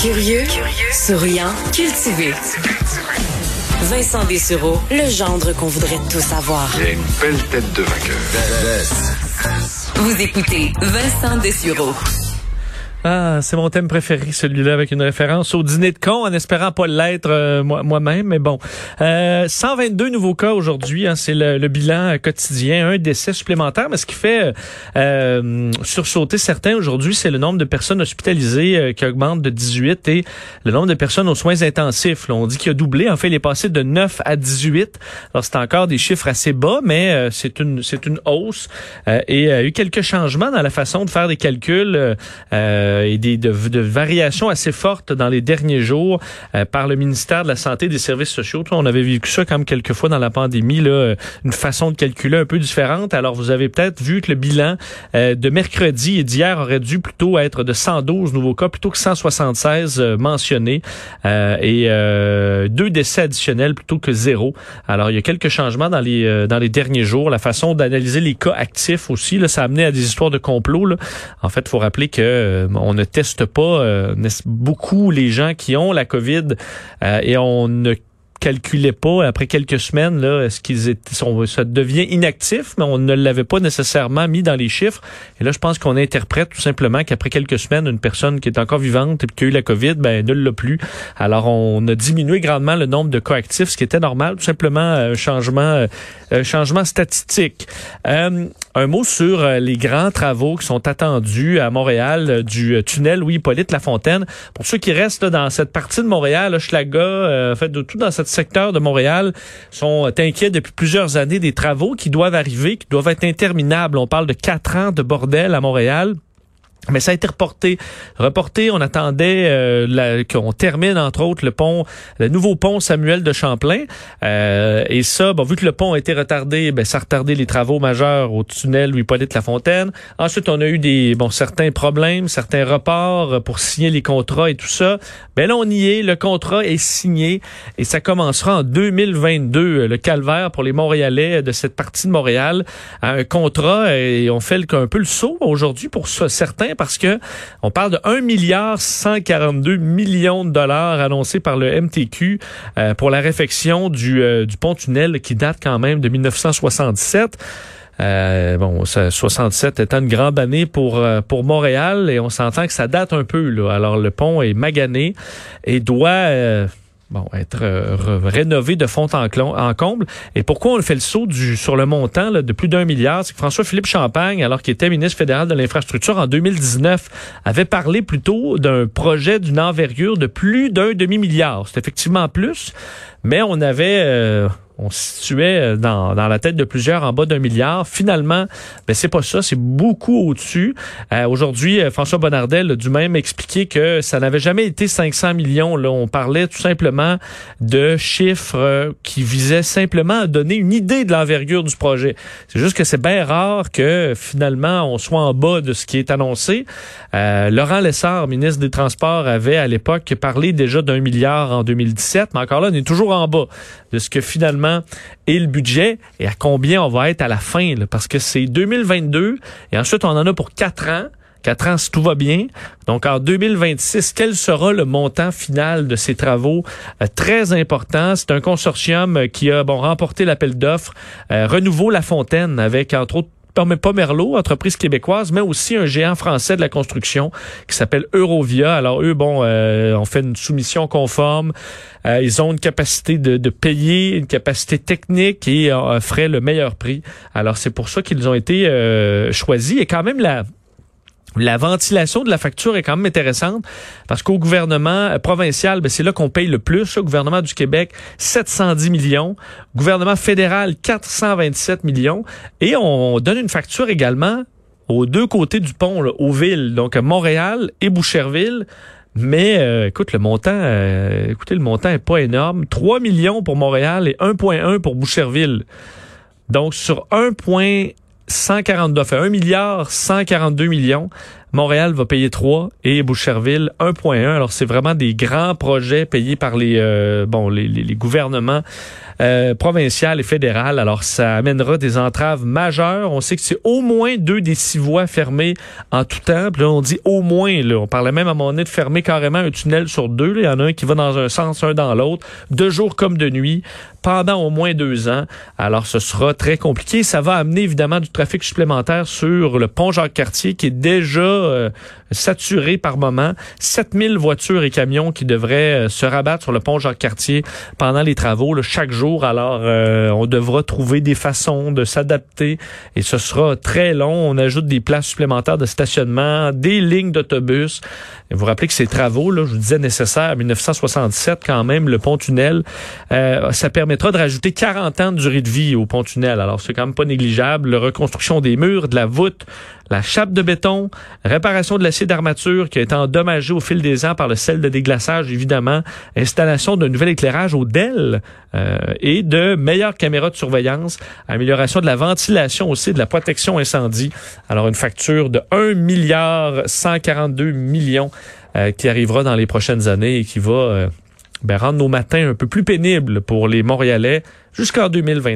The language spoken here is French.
Curieux, souriant, cultivé. Vincent Dessureau, le gendre qu'on voudrait tous avoir. Il a une belle tête de vainqueur. Vous écoutez Vincent Dessureau. Ah, c'est mon thème préféré, celui-là, avec une référence au dîner de con, en espérant pas l'être euh, moi-même, mais bon. Euh, 122 nouveaux cas aujourd'hui, hein, c'est le, bilan quotidien, un décès supplémentaire, mais ce qui fait euh, sursauter certains aujourd'hui, c'est le nombre de personnes hospitalisées euh, qui augmente de 18 et le nombre de personnes aux soins intensifs. Là, on dit qu'il a doublé, en fait, il est passé de 9 à 18. Alors, c'est encore des chiffres assez bas, mais euh, c'est une c'est une hausse et il y a eu quelques changements dans la façon de faire des calculs. Euh, euh, et des, de, de, variations assez fortes dans les derniers jours euh, par le ministère de la Santé et des Services sociaux. On avait vécu ça comme quelques fois dans la pandémie, là, une façon de calculer un peu différente. Alors, vous avez peut-être vu que le bilan euh, de mercredi et d'hier aurait dû plutôt être de 112 nouveaux cas plutôt que 176 mentionnés et deux décès additionnels plutôt que zéro. Alors, il y a quelques changements dans les dans les derniers jours. La façon d'analyser les cas actifs aussi, là, ça a amené à des histoires de complot. Là. En fait, faut rappeler que ne teste pas euh, beaucoup les gens qui ont la COVID euh, et on ne calculait pas après quelques semaines là est-ce qu'ils étaient ça devient inactif mais on ne l'avait pas nécessairement mis dans les chiffres. Et là je pense qu'on interprète tout simplement qu'après quelques semaines une personne qui est encore vivante et qui a eu la Covid ben ne l'a plus. Alors on a diminué grandement le nombre de cas actifs ce qui était normal tout simplement un changement changement statistique. Euh, un mot sur les grands travaux qui sont attendus à Montréal du tunnel Louis-Hippolyte Lafontaine pour ceux qui restent dans cette partie de Montréal Schlaga euh, en fait de tout dans cette secteur de Montréal sont inquiets depuis plusieurs années des travaux qui doivent arriver, qui doivent être interminables. On parle de quatre ans de bordel à Montréal. Mais ça a été reporté. Reporté, on attendait euh, qu'on termine, entre autres, le pont, le nouveau pont Samuel de Champlain. Euh, et ça, bon, vu que le pont a été retardé, ben, ça a retardé les travaux majeurs au tunnel Louis-Polyte-Lafontaine. Ensuite, on a eu des bon certains problèmes, certains reports pour signer les contrats et tout ça. Ben là, on y est. Le contrat est signé et ça commencera en 2022. Le calvaire pour les Montréalais de cette partie de Montréal. Un contrat et on fait un peu le saut aujourd'hui pour certains parce que on parle de 1 milliard 142 millions de dollars annoncés par le MTQ euh, pour la réfection du, euh, du pont-tunnel qui date quand même de 1977. Euh, bon, 67 étant une grande année pour euh, pour Montréal et on s'entend que ça date un peu là. Alors le pont est magané et doit bon, être euh, rénové de fond en, comble. Et pourquoi on fait le saut du, sur le montant de plus d'un milliard? C'est que François-Philippe Champagne, alors qu'il était ministre fédéral de l'infrastructure en 2019, avait parlé plutôt d'un projet d'une envergure de plus d'un demi-milliard. C'est effectivement plus, mais on avait... Euh, on se situait euh, dans, la tête de plusieurs en bas d'un milliard. Finalement, ben c'est pas ça, c'est beaucoup au-dessus. Euh, aujourd'hui, euh, François Bonnardel a dû même expliquer que ça n'avait jamais été 500 millions. Là, on parlait tout simplement de chiffres qui visaient simplement à donner une idée de l'envergure du projet. C'est juste que c'est bien rare que finalement on soit en bas de ce qui est annoncé. Laurent Lessard, ministre des Transports, avait à l'époque parlé déjà d'un milliard en 2017, mais encore là, on est toujours en bas de ce que finalement est le budget et à combien on va être à la fin, parce que c'est 2022 et ensuite on en a pour quatre ans. Quatre ans si tout va bien. Donc en 2026, quel sera le montant final de ces travaux? Euh, très important C'est un consortium qui a bon remporté l'appel d'offres euh, Renouveau La Fontaine avec entre autres pas Merlot, entreprise québécoise, mais aussi un géant français de la construction qui s'appelle Eurovia. Alors eux, bon, euh, on fait une soumission conforme. Euh, ils ont une capacité de, de, payer, une capacité technique et euh, offraient le meilleur prix. Alors c'est pour ça qu'ils ont été euh, choisis. Et quand même la la ventilation de la facture est quand même intéressante parce qu'au gouvernement euh, provincial, ben c'est là qu'on paye le plus. Au gouvernement du Québec, 710 millions. Gouvernement fédéral, 427 millions. Et on donne une facture également aux deux côtés du pont, aux villes, donc Montréal et Boucherville. Mais euh, écoute, le montant, euh, écoutez, le montant est pas énorme. 3 millions pour Montréal et 1,1 pour Boucherville. Donc sur 1,142, fait 1 milliard 142 millions. Montréal va payer 3 et Boucherville 1,1. Alors c'est vraiment des grands projets payés par les euh, bon les, gouvernements euh, et fédéral. Alors, ça amènera des entraves majeures. On sait que c'est au moins deux des six voies fermées en tout temps. Puis là, on dit au moins. Là, on parlait même à moment donné de fermer carrément un tunnel sur deux. Il y en a un qui va dans un sens, un dans l'autre, de jour comme de nuit, pendant au moins deux ans. Alors, ce sera très compliqué. Ça va amener évidemment du trafic supplémentaire sur le pont Jacques-Cartier qui est déjà euh, saturé par moment. 7000 voitures et camions qui devraient euh, se rabattre sur le pont Jacques-Cartier pendant les travaux chaque jour alors, euh, on devra trouver des façons de s'adapter et ce sera très long. On ajoute des places supplémentaires de stationnement, des lignes d'autobus. Vous vous rappelez que ces travaux, là, je vous disais nécessaires, en 1967 quand même, le pont-tunnel, ça permettra de rajouter 40 ans de durée de vie au pont-tunnel. Alors, c'est quand même pas négligeable. La reconstruction des murs, de la voûte, la chape de béton, réparation de l'acier d'armature qui a été endommagé au fil des ans par le sel de déglaçage, évidemment, installation d'un nouvel éclairage au DEL euh, et de meilleures caméras de surveillance, amélioration de la ventilation aussi, de la protection incendie. Alors, une facture de 1 milliard 142 millions euh, qui arrivera dans les prochaines années et qui va euh, ben, rendre nos matins un peu plus pénibles pour les Montréalais jusqu'en 2025.